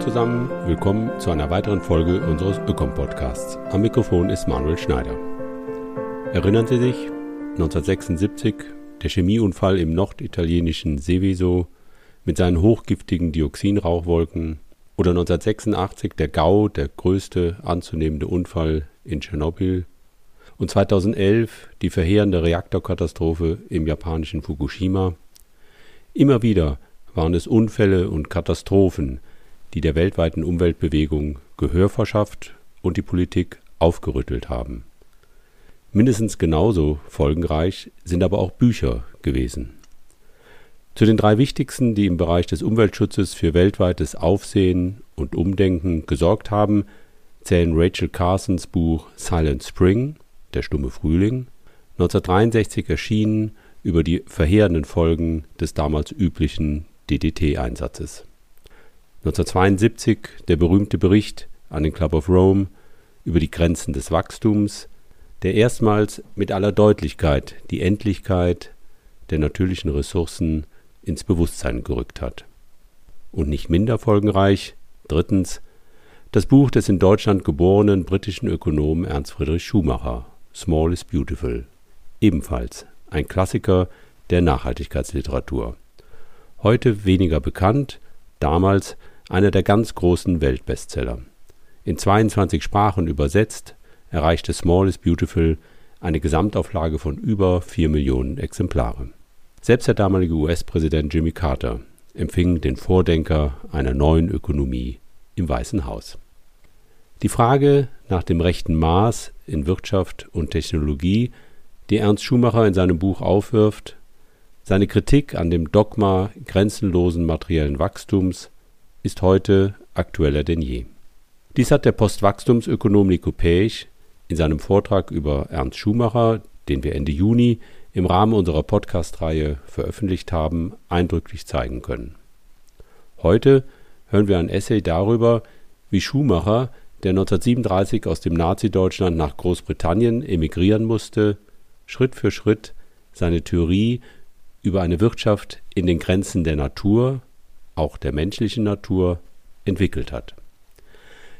Zusammen, willkommen zu einer weiteren Folge unseres Ökom-Podcasts. Am Mikrofon ist Manuel Schneider. Erinnern Sie sich, 1976, der Chemieunfall im norditalienischen Seveso mit seinen hochgiftigen Dioxinrauchwolken oder 1986 der GAU, der größte anzunehmende Unfall in Tschernobyl und 2011 die verheerende Reaktorkatastrophe im japanischen Fukushima. Immer wieder waren es Unfälle und Katastrophen, die der weltweiten Umweltbewegung Gehör verschafft und die Politik aufgerüttelt haben. Mindestens genauso folgenreich sind aber auch Bücher gewesen. Zu den drei wichtigsten, die im Bereich des Umweltschutzes für weltweites Aufsehen und Umdenken gesorgt haben, zählen Rachel Carsons Buch Silent Spring, Der stumme Frühling, 1963 erschienen über die verheerenden Folgen des damals üblichen DDT-Einsatzes. 1972 der berühmte Bericht an den Club of Rome über die Grenzen des Wachstums, der erstmals mit aller Deutlichkeit die Endlichkeit der natürlichen Ressourcen ins Bewusstsein gerückt hat. Und nicht minder folgenreich, drittens, das Buch des in Deutschland geborenen britischen Ökonomen Ernst Friedrich Schumacher, Small is Beautiful, ebenfalls ein Klassiker der Nachhaltigkeitsliteratur heute weniger bekannt, damals einer der ganz großen Weltbestseller. In 22 Sprachen übersetzt, erreichte Small is Beautiful eine Gesamtauflage von über 4 Millionen Exemplare. Selbst der damalige US-Präsident Jimmy Carter empfing den Vordenker einer neuen Ökonomie im Weißen Haus. Die Frage nach dem rechten Maß in Wirtschaft und Technologie, die Ernst Schumacher in seinem Buch aufwirft, seine Kritik an dem Dogma grenzenlosen materiellen Wachstums ist heute aktueller denn je. Dies hat der Postwachstumsökonom Nico Pech in seinem Vortrag über Ernst Schumacher, den wir Ende Juni im Rahmen unserer Podcast-Reihe veröffentlicht haben, eindrücklich zeigen können. Heute hören wir ein Essay darüber, wie Schumacher, der 1937 aus dem Nazi-Deutschland nach Großbritannien emigrieren musste, Schritt für Schritt seine Theorie über eine Wirtschaft in den Grenzen der Natur, auch der menschlichen Natur, entwickelt hat.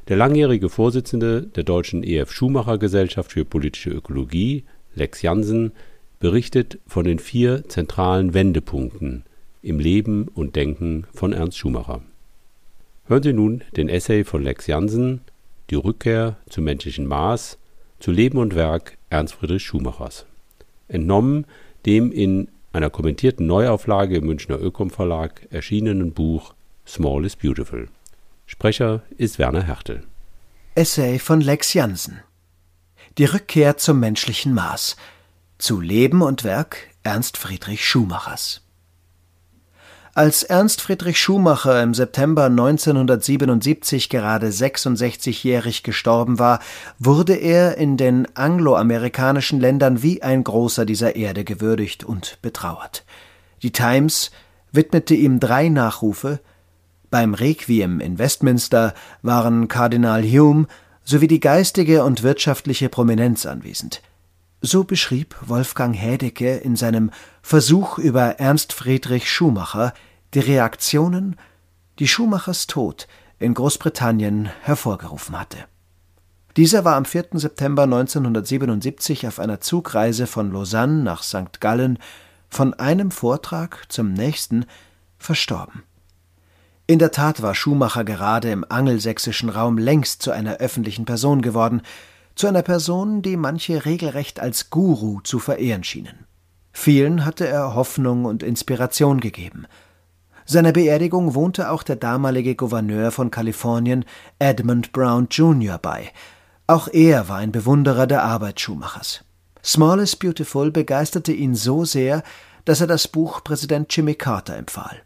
Der langjährige Vorsitzende der deutschen E.F. Schumacher Gesellschaft für politische Ökologie, Lex Jansen, berichtet von den vier zentralen Wendepunkten im Leben und Denken von Ernst Schumacher. Hören Sie nun den Essay von Lex Jansen Die Rückkehr zum menschlichen Maß zu Leben und Werk Ernst Friedrich Schumachers. Entnommen dem in einer kommentierten Neuauflage im Münchner Ökom Verlag erschienenen Buch Small is Beautiful. Sprecher ist Werner Hertel. Essay von Lex Jansen. Die Rückkehr zum menschlichen Maß. Zu Leben und Werk Ernst Friedrich Schumachers. Als Ernst Friedrich Schumacher im September 1977 gerade 66-jährig gestorben war, wurde er in den angloamerikanischen Ländern wie ein Großer dieser Erde gewürdigt und betrauert. Die Times widmete ihm drei Nachrufe, beim Requiem in Westminster waren Kardinal Hume sowie die geistige und wirtschaftliche Prominenz anwesend. So beschrieb Wolfgang Hädecke in seinem Versuch über Ernst Friedrich Schumacher die Reaktionen, die Schumachers Tod in Großbritannien hervorgerufen hatte. Dieser war am 4. September 1977 auf einer Zugreise von Lausanne nach St. Gallen von einem Vortrag zum nächsten verstorben. In der Tat war Schumacher gerade im angelsächsischen Raum längst zu einer öffentlichen Person geworden, zu einer Person, die manche regelrecht als Guru zu verehren schienen. Vielen hatte er Hoffnung und Inspiration gegeben – seiner Beerdigung wohnte auch der damalige Gouverneur von Kalifornien, Edmund Brown Jr. bei. Auch er war ein Bewunderer der Arbeit Schumachers. Small is Beautiful begeisterte ihn so sehr, dass er das Buch Präsident Jimmy Carter empfahl.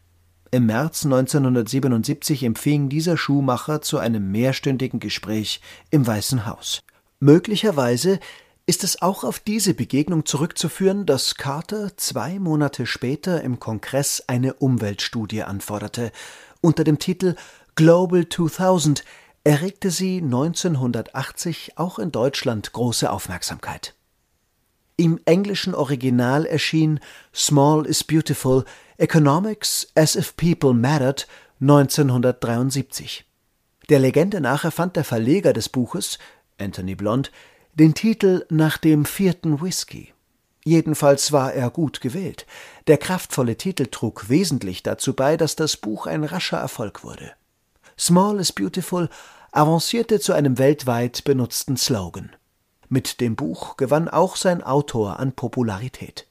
Im März 1977 empfing dieser Schuhmacher zu einem mehrstündigen Gespräch im Weißen Haus. Möglicherweise ist es auch auf diese Begegnung zurückzuführen, dass Carter zwei Monate später im Kongress eine Umweltstudie anforderte. Unter dem Titel Global 2000 erregte sie 1980 auch in Deutschland große Aufmerksamkeit. Im englischen Original erschien Small is Beautiful Economics as if People Mattered 1973. Der Legende nach erfand der Verleger des Buches, Anthony Blond, den Titel nach dem vierten Whisky. Jedenfalls war er gut gewählt. Der kraftvolle Titel trug wesentlich dazu bei, dass das Buch ein rascher Erfolg wurde. Small is Beautiful avancierte zu einem weltweit benutzten Slogan. Mit dem Buch gewann auch sein Autor an Popularität.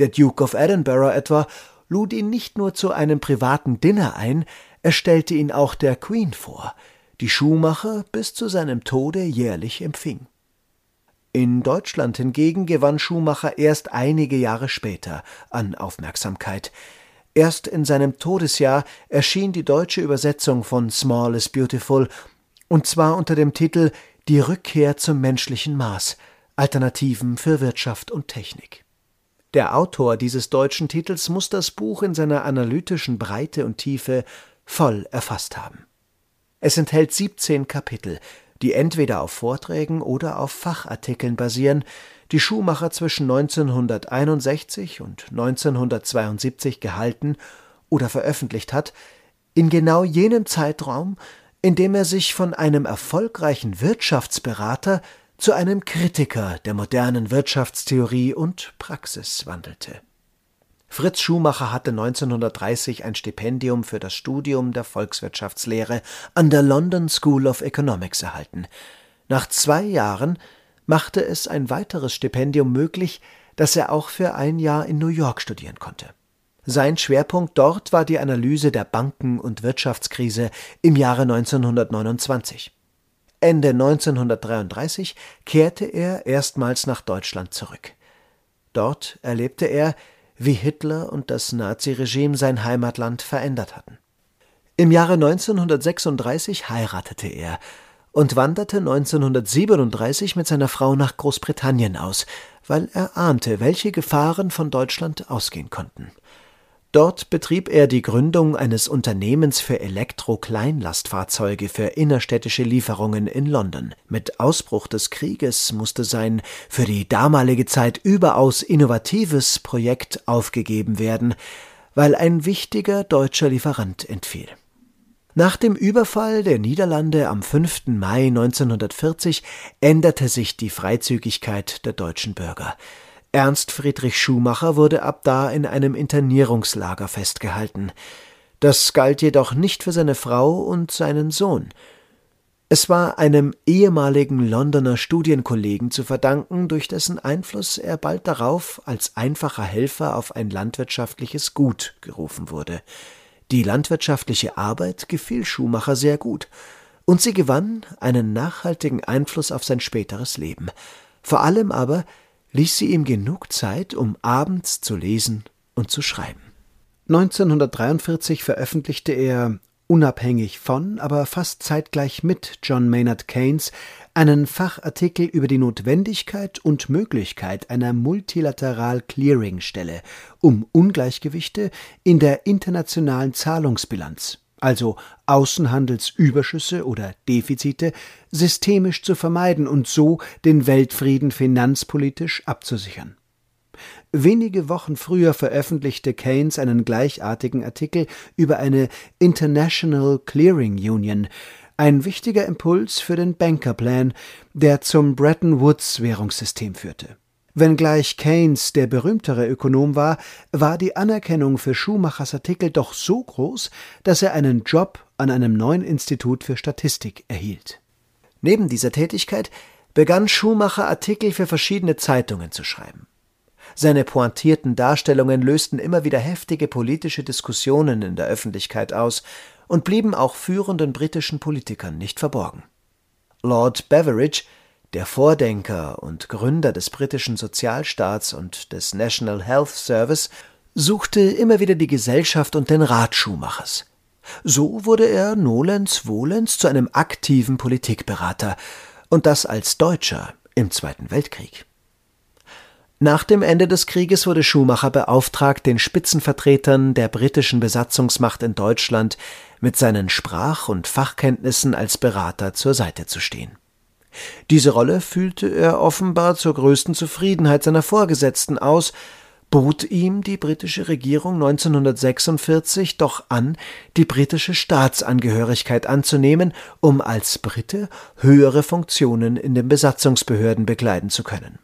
Der Duke of Edinburgh etwa lud ihn nicht nur zu einem privaten Dinner ein, er stellte ihn auch der Queen vor, die Schuhmacher bis zu seinem Tode jährlich empfing. In Deutschland hingegen gewann Schumacher erst einige Jahre später an Aufmerksamkeit. Erst in seinem Todesjahr erschien die deutsche Übersetzung von Small is Beautiful, und zwar unter dem Titel Die Rückkehr zum menschlichen Maß Alternativen für Wirtschaft und Technik. Der Autor dieses deutschen Titels muss das Buch in seiner analytischen Breite und Tiefe voll erfasst haben. Es enthält 17 Kapitel, die entweder auf Vorträgen oder auf Fachartikeln basieren, die Schumacher zwischen 1961 und 1972 gehalten oder veröffentlicht hat, in genau jenem Zeitraum, in dem er sich von einem erfolgreichen Wirtschaftsberater zu einem Kritiker der modernen Wirtschaftstheorie und Praxis wandelte Fritz Schumacher hatte 1930 ein Stipendium für das Studium der Volkswirtschaftslehre an der London School of Economics erhalten. Nach zwei Jahren machte es ein weiteres Stipendium möglich, dass er auch für ein Jahr in New York studieren konnte. Sein Schwerpunkt dort war die Analyse der Banken- und Wirtschaftskrise im Jahre 1929. Ende 1933 kehrte er erstmals nach Deutschland zurück. Dort erlebte er, wie Hitler und das Naziregime sein Heimatland verändert hatten. Im Jahre 1936 heiratete er und wanderte 1937 mit seiner Frau nach Großbritannien aus, weil er ahnte, welche Gefahren von Deutschland ausgehen konnten. Dort betrieb er die Gründung eines Unternehmens für Elektro-Kleinlastfahrzeuge für innerstädtische Lieferungen in London. Mit Ausbruch des Krieges musste sein für die damalige Zeit überaus innovatives Projekt aufgegeben werden, weil ein wichtiger deutscher Lieferant entfiel. Nach dem Überfall der Niederlande am 5. Mai 1940 änderte sich die Freizügigkeit der deutschen Bürger. Ernst Friedrich Schumacher wurde ab da in einem Internierungslager festgehalten. Das galt jedoch nicht für seine Frau und seinen Sohn. Es war einem ehemaligen Londoner Studienkollegen zu verdanken, durch dessen Einfluss er bald darauf als einfacher Helfer auf ein landwirtschaftliches Gut gerufen wurde. Die landwirtschaftliche Arbeit gefiel Schumacher sehr gut, und sie gewann einen nachhaltigen Einfluss auf sein späteres Leben. Vor allem aber ließ sie ihm genug Zeit, um abends zu lesen und zu schreiben. 1943 veröffentlichte er unabhängig von, aber fast zeitgleich mit John Maynard Keynes einen Fachartikel über die Notwendigkeit und Möglichkeit einer multilateral Clearingstelle, um Ungleichgewichte in der internationalen Zahlungsbilanz also Außenhandelsüberschüsse oder Defizite, systemisch zu vermeiden und so den Weltfrieden finanzpolitisch abzusichern. Wenige Wochen früher veröffentlichte Keynes einen gleichartigen Artikel über eine International Clearing Union, ein wichtiger Impuls für den Bankerplan, der zum Bretton Woods Währungssystem führte. Wenngleich Keynes der berühmtere Ökonom war, war die Anerkennung für Schumachers Artikel doch so groß, dass er einen Job an einem neuen Institut für Statistik erhielt. Neben dieser Tätigkeit begann Schumacher Artikel für verschiedene Zeitungen zu schreiben. Seine pointierten Darstellungen lösten immer wieder heftige politische Diskussionen in der Öffentlichkeit aus und blieben auch führenden britischen Politikern nicht verborgen. Lord Beveridge der Vordenker und Gründer des britischen Sozialstaats und des National Health Service, suchte immer wieder die Gesellschaft und den Rat Schumachers. So wurde er nolens volens zu einem aktiven Politikberater, und das als Deutscher im Zweiten Weltkrieg. Nach dem Ende des Krieges wurde Schumacher beauftragt, den Spitzenvertretern der britischen Besatzungsmacht in Deutschland mit seinen Sprach- und Fachkenntnissen als Berater zur Seite zu stehen. Diese Rolle füllte er offenbar zur größten Zufriedenheit seiner Vorgesetzten aus, bot ihm die britische Regierung 1946 doch an, die britische Staatsangehörigkeit anzunehmen, um als Brite höhere Funktionen in den Besatzungsbehörden bekleiden zu können.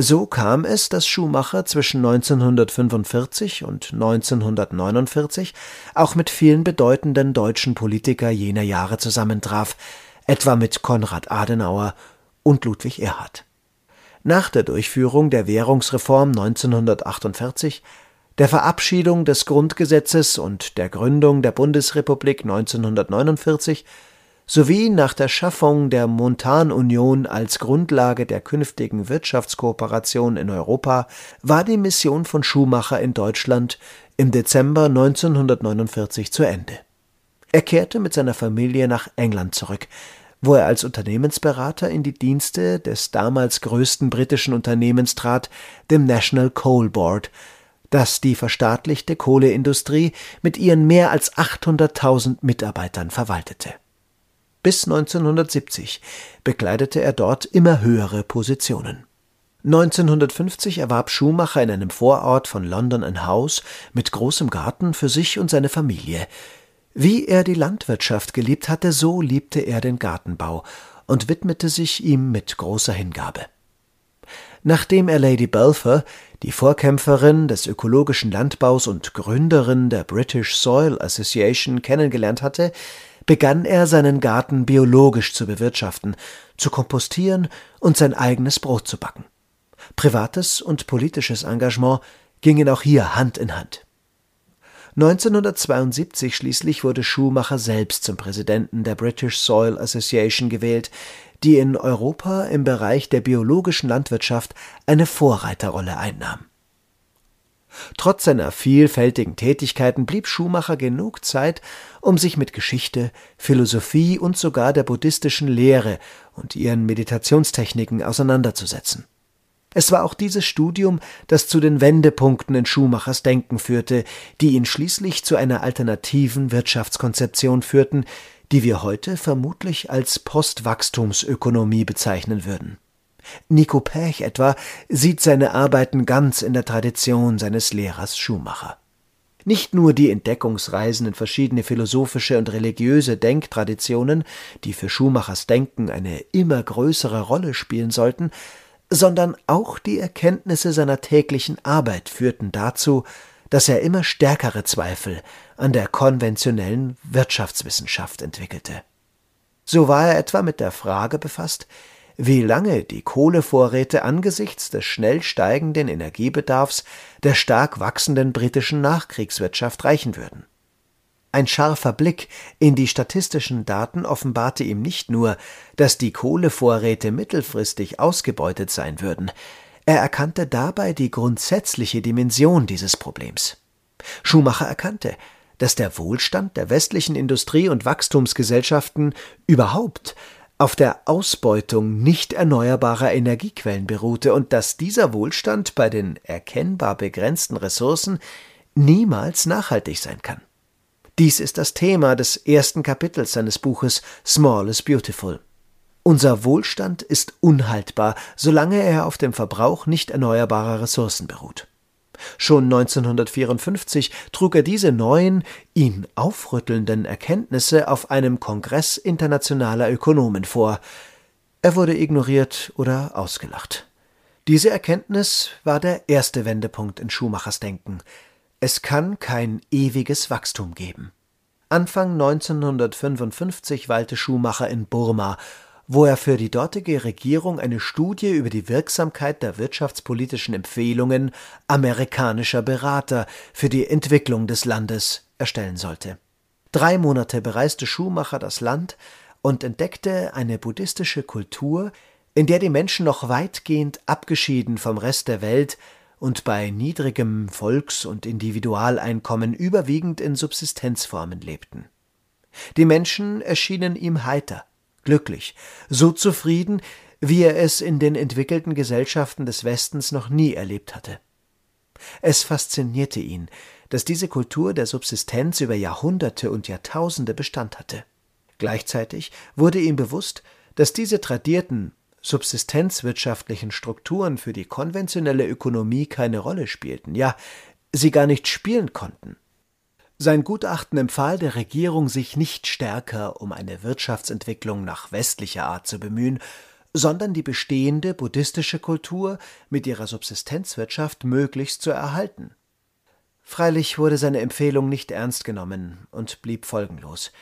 So kam es, dass Schumacher zwischen 1945 und 1949 auch mit vielen bedeutenden deutschen Politikern jener Jahre zusammentraf, etwa mit Konrad Adenauer und Ludwig Erhard. Nach der Durchführung der Währungsreform 1948, der Verabschiedung des Grundgesetzes und der Gründung der Bundesrepublik 1949 sowie nach der Schaffung der Montanunion als Grundlage der künftigen Wirtschaftskooperation in Europa war die Mission von Schumacher in Deutschland im Dezember 1949 zu Ende. Er kehrte mit seiner Familie nach England zurück, wo er als Unternehmensberater in die Dienste des damals größten britischen Unternehmens trat, dem National Coal Board, das die verstaatlichte Kohleindustrie mit ihren mehr als 800.000 Mitarbeitern verwaltete bis 1970 bekleidete er dort immer höhere Positionen. 1950 erwarb Schumacher in einem Vorort von London ein Haus mit großem Garten für sich und seine Familie. Wie er die Landwirtschaft geliebt hatte, so liebte er den Gartenbau und widmete sich ihm mit großer Hingabe. Nachdem er Lady Balfour, die Vorkämpferin des ökologischen Landbaus und Gründerin der British Soil Association, kennengelernt hatte, begann er seinen Garten biologisch zu bewirtschaften, zu kompostieren und sein eigenes Brot zu backen. Privates und politisches Engagement gingen auch hier Hand in Hand. 1972 schließlich wurde Schumacher selbst zum Präsidenten der British Soil Association gewählt, die in Europa im Bereich der biologischen Landwirtschaft eine Vorreiterrolle einnahm. Trotz seiner vielfältigen Tätigkeiten blieb Schumacher genug Zeit, um sich mit Geschichte, Philosophie und sogar der buddhistischen Lehre und ihren Meditationstechniken auseinanderzusetzen. Es war auch dieses Studium, das zu den Wendepunkten in Schumachers Denken führte, die ihn schließlich zu einer alternativen Wirtschaftskonzeption führten, die wir heute vermutlich als Postwachstumsökonomie bezeichnen würden. Nico Pech etwa sieht seine Arbeiten ganz in der Tradition seines Lehrers Schumacher. Nicht nur die Entdeckungsreisen in verschiedene philosophische und religiöse Denktraditionen, die für Schumachers Denken eine immer größere Rolle spielen sollten, sondern auch die Erkenntnisse seiner täglichen Arbeit führten dazu, dass er immer stärkere Zweifel an der konventionellen Wirtschaftswissenschaft entwickelte. So war er etwa mit der Frage befasst, wie lange die Kohlevorräte angesichts des schnell steigenden Energiebedarfs der stark wachsenden britischen Nachkriegswirtschaft reichen würden. Ein scharfer Blick in die statistischen Daten offenbarte ihm nicht nur, dass die Kohlevorräte mittelfristig ausgebeutet sein würden, er erkannte dabei die grundsätzliche Dimension dieses Problems. Schumacher erkannte, dass der Wohlstand der westlichen Industrie- und Wachstumsgesellschaften überhaupt auf der Ausbeutung nicht erneuerbarer Energiequellen beruhte und dass dieser Wohlstand bei den erkennbar begrenzten Ressourcen niemals nachhaltig sein kann. Dies ist das Thema des ersten Kapitels seines Buches Small is Beautiful. Unser Wohlstand ist unhaltbar, solange er auf dem Verbrauch nicht erneuerbarer Ressourcen beruht. Schon 1954 trug er diese neuen, ihn aufrüttelnden Erkenntnisse auf einem Kongress internationaler Ökonomen vor. Er wurde ignoriert oder ausgelacht. Diese Erkenntnis war der erste Wendepunkt in Schumachers Denken. Es kann kein ewiges Wachstum geben. Anfang 1955 weilte Schumacher in Burma wo er für die dortige Regierung eine Studie über die Wirksamkeit der wirtschaftspolitischen Empfehlungen amerikanischer Berater für die Entwicklung des Landes erstellen sollte. Drei Monate bereiste Schumacher das Land und entdeckte eine buddhistische Kultur, in der die Menschen noch weitgehend abgeschieden vom Rest der Welt und bei niedrigem Volks- und Individualeinkommen überwiegend in Subsistenzformen lebten. Die Menschen erschienen ihm heiter, glücklich, so zufrieden, wie er es in den entwickelten Gesellschaften des Westens noch nie erlebt hatte. Es faszinierte ihn, dass diese Kultur der Subsistenz über Jahrhunderte und Jahrtausende Bestand hatte. Gleichzeitig wurde ihm bewusst, dass diese tradierten, subsistenzwirtschaftlichen Strukturen für die konventionelle Ökonomie keine Rolle spielten, ja, sie gar nicht spielen konnten. Sein Gutachten empfahl der Regierung, sich nicht stärker um eine Wirtschaftsentwicklung nach westlicher Art zu bemühen, sondern die bestehende buddhistische Kultur mit ihrer Subsistenzwirtschaft möglichst zu erhalten. Freilich wurde seine Empfehlung nicht ernst genommen und blieb folgenlos.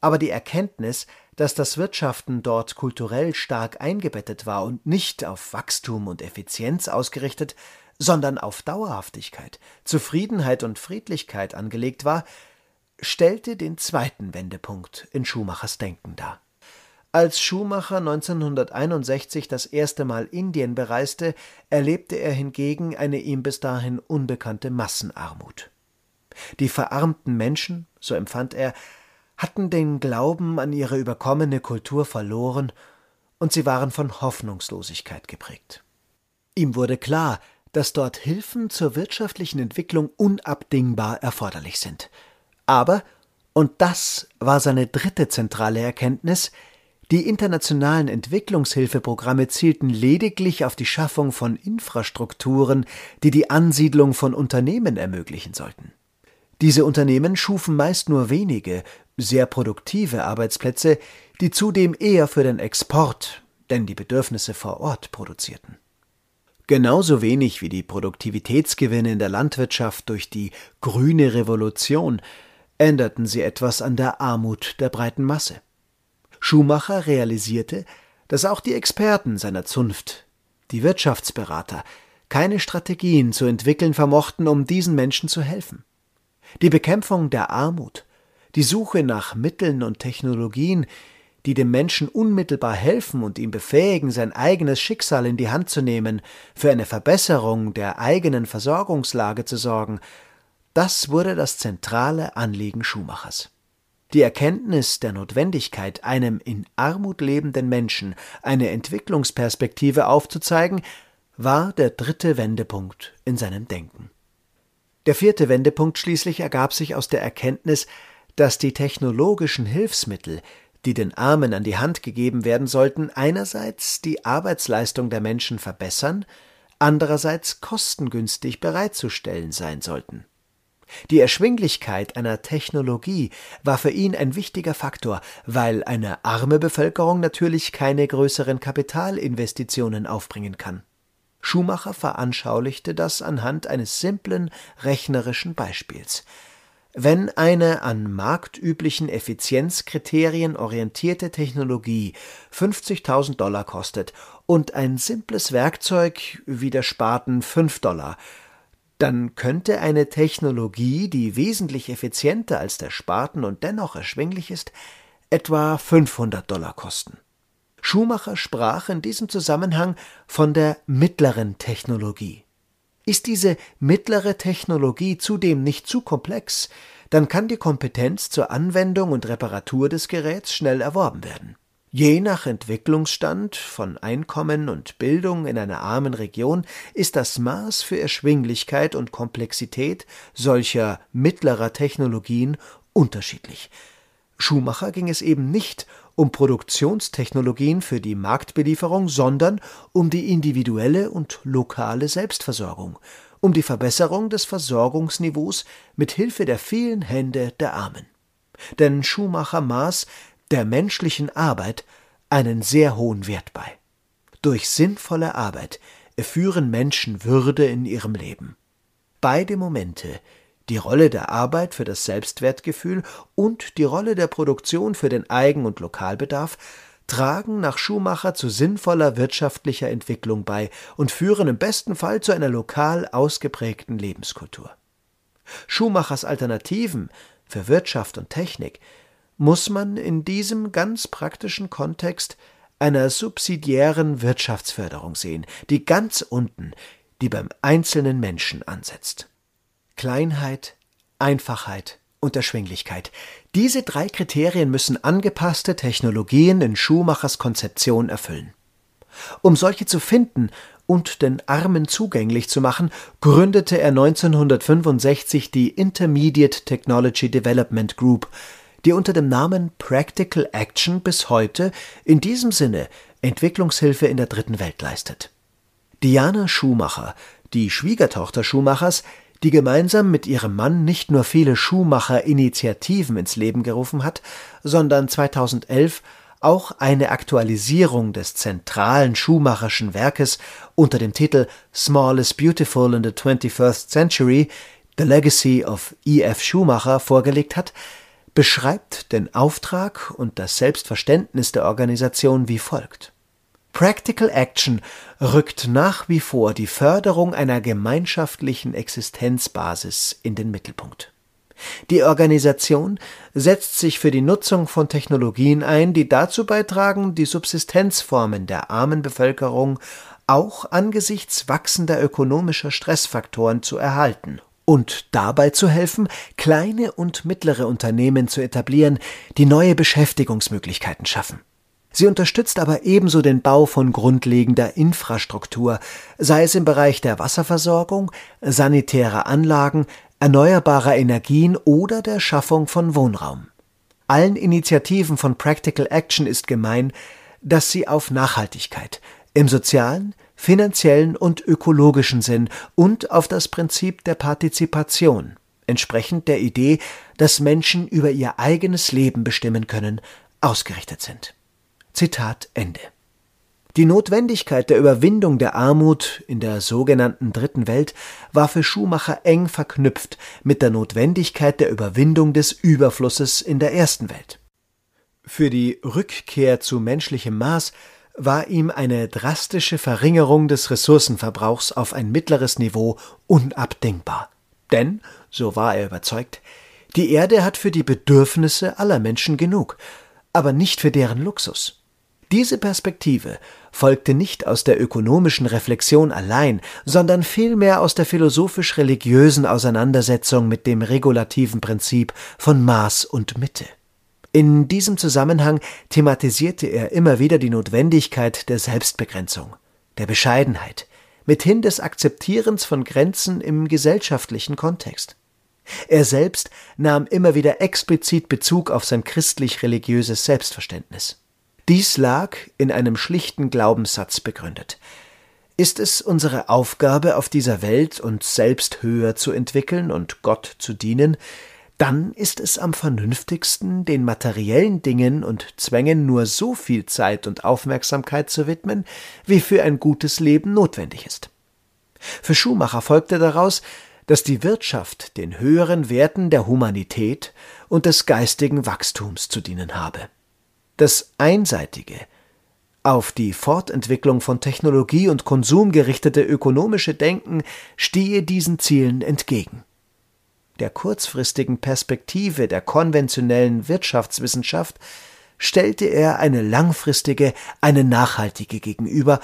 Aber die Erkenntnis, dass das Wirtschaften dort kulturell stark eingebettet war und nicht auf Wachstum und Effizienz ausgerichtet, sondern auf Dauerhaftigkeit, Zufriedenheit und Friedlichkeit angelegt war, stellte den zweiten Wendepunkt in Schumachers Denken dar. Als Schumacher 1961 das erste Mal Indien bereiste, erlebte er hingegen eine ihm bis dahin unbekannte Massenarmut. Die verarmten Menschen, so empfand er, hatten den Glauben an ihre überkommene Kultur verloren, und sie waren von Hoffnungslosigkeit geprägt. Ihm wurde klar, dass dort Hilfen zur wirtschaftlichen Entwicklung unabdingbar erforderlich sind. Aber, und das war seine dritte zentrale Erkenntnis, die internationalen Entwicklungshilfeprogramme zielten lediglich auf die Schaffung von Infrastrukturen, die die Ansiedlung von Unternehmen ermöglichen sollten. Diese Unternehmen schufen meist nur wenige, sehr produktive Arbeitsplätze, die zudem eher für den Export, denn die Bedürfnisse vor Ort produzierten. Genauso wenig wie die Produktivitätsgewinne in der Landwirtschaft durch die grüne Revolution änderten sie etwas an der Armut der breiten Masse. Schumacher realisierte, dass auch die Experten seiner Zunft, die Wirtschaftsberater, keine Strategien zu entwickeln vermochten, um diesen Menschen zu helfen. Die Bekämpfung der Armut, die Suche nach Mitteln und Technologien, die dem Menschen unmittelbar helfen und ihm befähigen, sein eigenes Schicksal in die Hand zu nehmen, für eine Verbesserung der eigenen Versorgungslage zu sorgen, das wurde das zentrale Anliegen Schumachers. Die Erkenntnis der Notwendigkeit, einem in Armut lebenden Menschen eine Entwicklungsperspektive aufzuzeigen, war der dritte Wendepunkt in seinem Denken. Der vierte Wendepunkt schließlich ergab sich aus der Erkenntnis, dass die technologischen Hilfsmittel, die den Armen an die Hand gegeben werden sollten, einerseits die Arbeitsleistung der Menschen verbessern, andererseits kostengünstig bereitzustellen sein sollten. Die Erschwinglichkeit einer Technologie war für ihn ein wichtiger Faktor, weil eine arme Bevölkerung natürlich keine größeren Kapitalinvestitionen aufbringen kann. Schumacher veranschaulichte das anhand eines simplen rechnerischen Beispiels. Wenn eine an marktüblichen Effizienzkriterien orientierte Technologie 50.000 Dollar kostet und ein simples Werkzeug wie der Spaten 5 Dollar, dann könnte eine Technologie, die wesentlich effizienter als der Spaten und dennoch erschwinglich ist, etwa 500 Dollar kosten. Schumacher sprach in diesem Zusammenhang von der mittleren Technologie. Ist diese mittlere Technologie zudem nicht zu komplex, dann kann die Kompetenz zur Anwendung und Reparatur des Geräts schnell erworben werden. Je nach Entwicklungsstand von Einkommen und Bildung in einer armen Region ist das Maß für Erschwinglichkeit und Komplexität solcher mittlerer Technologien unterschiedlich. Schumacher ging es eben nicht um Produktionstechnologien für die Marktbelieferung, sondern um die individuelle und lokale Selbstversorgung, um die Verbesserung des Versorgungsniveaus mit Hilfe der vielen Hände der Armen. Denn Schumacher maß der menschlichen Arbeit einen sehr hohen Wert bei. Durch sinnvolle Arbeit erführen Menschen Würde in ihrem Leben. Beide Momente, die Rolle der Arbeit für das Selbstwertgefühl und die Rolle der Produktion für den Eigen- und Lokalbedarf tragen nach Schumacher zu sinnvoller wirtschaftlicher Entwicklung bei und führen im besten Fall zu einer lokal ausgeprägten Lebenskultur. Schumachers Alternativen für Wirtschaft und Technik muss man in diesem ganz praktischen Kontext einer subsidiären Wirtschaftsförderung sehen, die ganz unten, die beim einzelnen Menschen ansetzt. Kleinheit, Einfachheit und Erschwinglichkeit. Diese drei Kriterien müssen angepasste Technologien in Schumachers Konzeption erfüllen. Um solche zu finden und den Armen zugänglich zu machen, gründete er 1965 die Intermediate Technology Development Group, die unter dem Namen Practical Action bis heute in diesem Sinne Entwicklungshilfe in der dritten Welt leistet. Diana Schumacher, die Schwiegertochter Schumachers, die gemeinsam mit ihrem Mann nicht nur viele Schumacher-Initiativen ins Leben gerufen hat, sondern 2011 auch eine Aktualisierung des zentralen Schumacherschen Werkes unter dem Titel Small is Beautiful in the 21st Century The Legacy of E. F. Schumacher vorgelegt hat, beschreibt den Auftrag und das Selbstverständnis der Organisation wie folgt. Practical Action rückt nach wie vor die Förderung einer gemeinschaftlichen Existenzbasis in den Mittelpunkt. Die Organisation setzt sich für die Nutzung von Technologien ein, die dazu beitragen, die Subsistenzformen der armen Bevölkerung auch angesichts wachsender ökonomischer Stressfaktoren zu erhalten und dabei zu helfen, kleine und mittlere Unternehmen zu etablieren, die neue Beschäftigungsmöglichkeiten schaffen. Sie unterstützt aber ebenso den Bau von grundlegender Infrastruktur, sei es im Bereich der Wasserversorgung, sanitärer Anlagen, erneuerbarer Energien oder der Schaffung von Wohnraum. Allen Initiativen von Practical Action ist gemein, dass sie auf Nachhaltigkeit im sozialen, finanziellen und ökologischen Sinn und auf das Prinzip der Partizipation, entsprechend der Idee, dass Menschen über ihr eigenes Leben bestimmen können, ausgerichtet sind. Zitat Ende. Die Notwendigkeit der Überwindung der Armut in der sogenannten Dritten Welt war für Schumacher eng verknüpft mit der Notwendigkeit der Überwindung des Überflusses in der Ersten Welt. Für die Rückkehr zu menschlichem Maß war ihm eine drastische Verringerung des Ressourcenverbrauchs auf ein mittleres Niveau unabdingbar. Denn, so war er überzeugt, die Erde hat für die Bedürfnisse aller Menschen genug, aber nicht für deren Luxus. Diese Perspektive folgte nicht aus der ökonomischen Reflexion allein, sondern vielmehr aus der philosophisch-religiösen Auseinandersetzung mit dem regulativen Prinzip von Maß und Mitte. In diesem Zusammenhang thematisierte er immer wieder die Notwendigkeit der Selbstbegrenzung, der Bescheidenheit, mithin des Akzeptierens von Grenzen im gesellschaftlichen Kontext. Er selbst nahm immer wieder explizit Bezug auf sein christlich-religiöses Selbstverständnis. Dies lag in einem schlichten Glaubenssatz begründet. Ist es unsere Aufgabe, auf dieser Welt uns selbst höher zu entwickeln und Gott zu dienen, dann ist es am vernünftigsten, den materiellen Dingen und Zwängen nur so viel Zeit und Aufmerksamkeit zu widmen, wie für ein gutes Leben notwendig ist. Für Schumacher folgte daraus, dass die Wirtschaft den höheren Werten der Humanität und des geistigen Wachstums zu dienen habe. Das einseitige, auf die Fortentwicklung von Technologie und Konsum gerichtete ökonomische Denken stehe diesen Zielen entgegen. Der kurzfristigen Perspektive der konventionellen Wirtschaftswissenschaft stellte er eine langfristige, eine nachhaltige gegenüber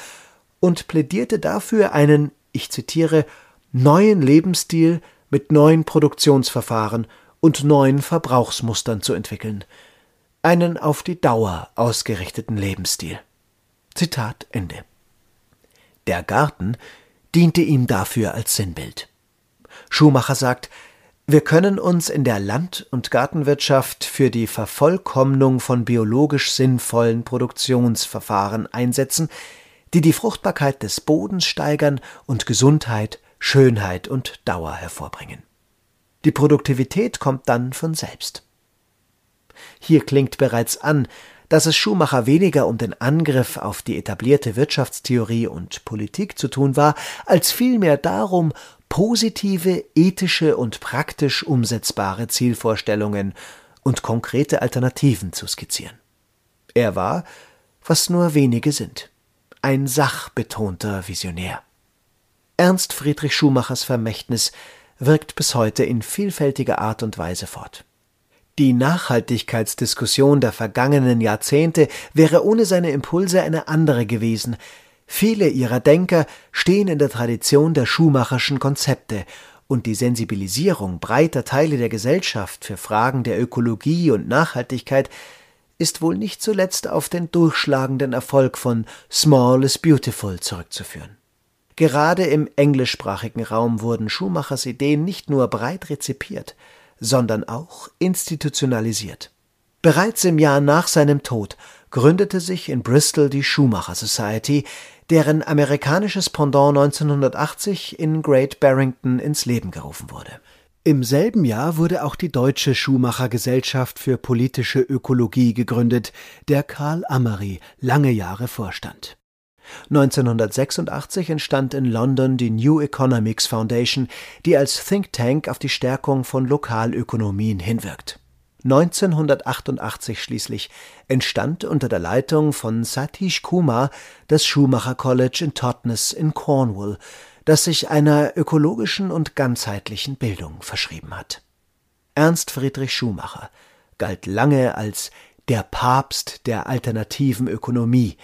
und plädierte dafür einen, ich zitiere, neuen Lebensstil mit neuen Produktionsverfahren und neuen Verbrauchsmustern zu entwickeln – einen auf die Dauer ausgerichteten Lebensstil. Zitat Ende. Der Garten diente ihm dafür als Sinnbild. Schumacher sagt, wir können uns in der Land- und Gartenwirtschaft für die Vervollkommnung von biologisch sinnvollen Produktionsverfahren einsetzen, die die Fruchtbarkeit des Bodens steigern und Gesundheit, Schönheit und Dauer hervorbringen. Die Produktivität kommt dann von selbst. Hier klingt bereits an, dass es Schumacher weniger um den Angriff auf die etablierte Wirtschaftstheorie und Politik zu tun war, als vielmehr darum, positive, ethische und praktisch umsetzbare Zielvorstellungen und konkrete Alternativen zu skizzieren. Er war, was nur wenige sind, ein sachbetonter Visionär. Ernst Friedrich Schumachers Vermächtnis wirkt bis heute in vielfältiger Art und Weise fort. Die Nachhaltigkeitsdiskussion der vergangenen Jahrzehnte wäre ohne seine Impulse eine andere gewesen. Viele ihrer Denker stehen in der Tradition der Schumacherschen Konzepte, und die Sensibilisierung breiter Teile der Gesellschaft für Fragen der Ökologie und Nachhaltigkeit ist wohl nicht zuletzt auf den durchschlagenden Erfolg von Small is Beautiful zurückzuführen. Gerade im englischsprachigen Raum wurden Schumachers Ideen nicht nur breit rezipiert, sondern auch institutionalisiert. Bereits im Jahr nach seinem Tod gründete sich in Bristol die Schumacher Society, deren amerikanisches Pendant 1980 in Great Barrington ins Leben gerufen wurde. Im selben Jahr wurde auch die Deutsche Schumacher Gesellschaft für politische Ökologie gegründet, der Karl Ammery lange Jahre vorstand. 1986 entstand in London die New Economics Foundation, die als Think Tank auf die Stärkung von Lokalökonomien hinwirkt. 1988 schließlich entstand unter der Leitung von Satish Kumar das Schumacher College in Totnes in Cornwall, das sich einer ökologischen und ganzheitlichen Bildung verschrieben hat. Ernst Friedrich Schumacher galt lange als der Papst der alternativen Ökonomie.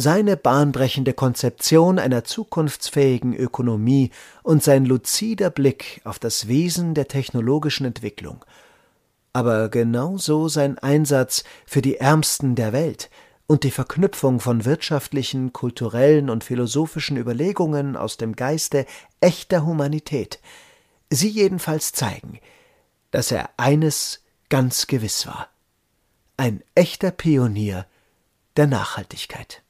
Seine bahnbrechende Konzeption einer zukunftsfähigen Ökonomie und sein luzider Blick auf das Wesen der technologischen Entwicklung – aber genauso sein Einsatz für die Ärmsten der Welt und die Verknüpfung von wirtschaftlichen, kulturellen und philosophischen Überlegungen aus dem Geiste echter Humanität, sie jedenfalls zeigen, dass er eines ganz gewiss war ein echter Pionier der Nachhaltigkeit.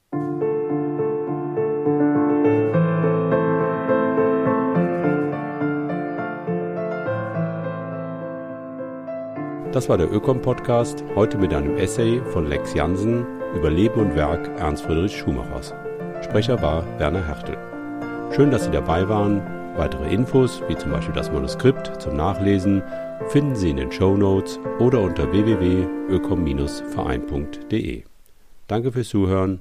Das war der Ökom-Podcast, heute mit einem Essay von Lex Jansen über Leben und Werk Ernst Friedrich Schumachers. Sprecher war Werner Hertel. Schön, dass Sie dabei waren. Weitere Infos, wie zum Beispiel das Manuskript zum Nachlesen, finden Sie in den Show Notes oder unter www.ökom-verein.de. Danke fürs Zuhören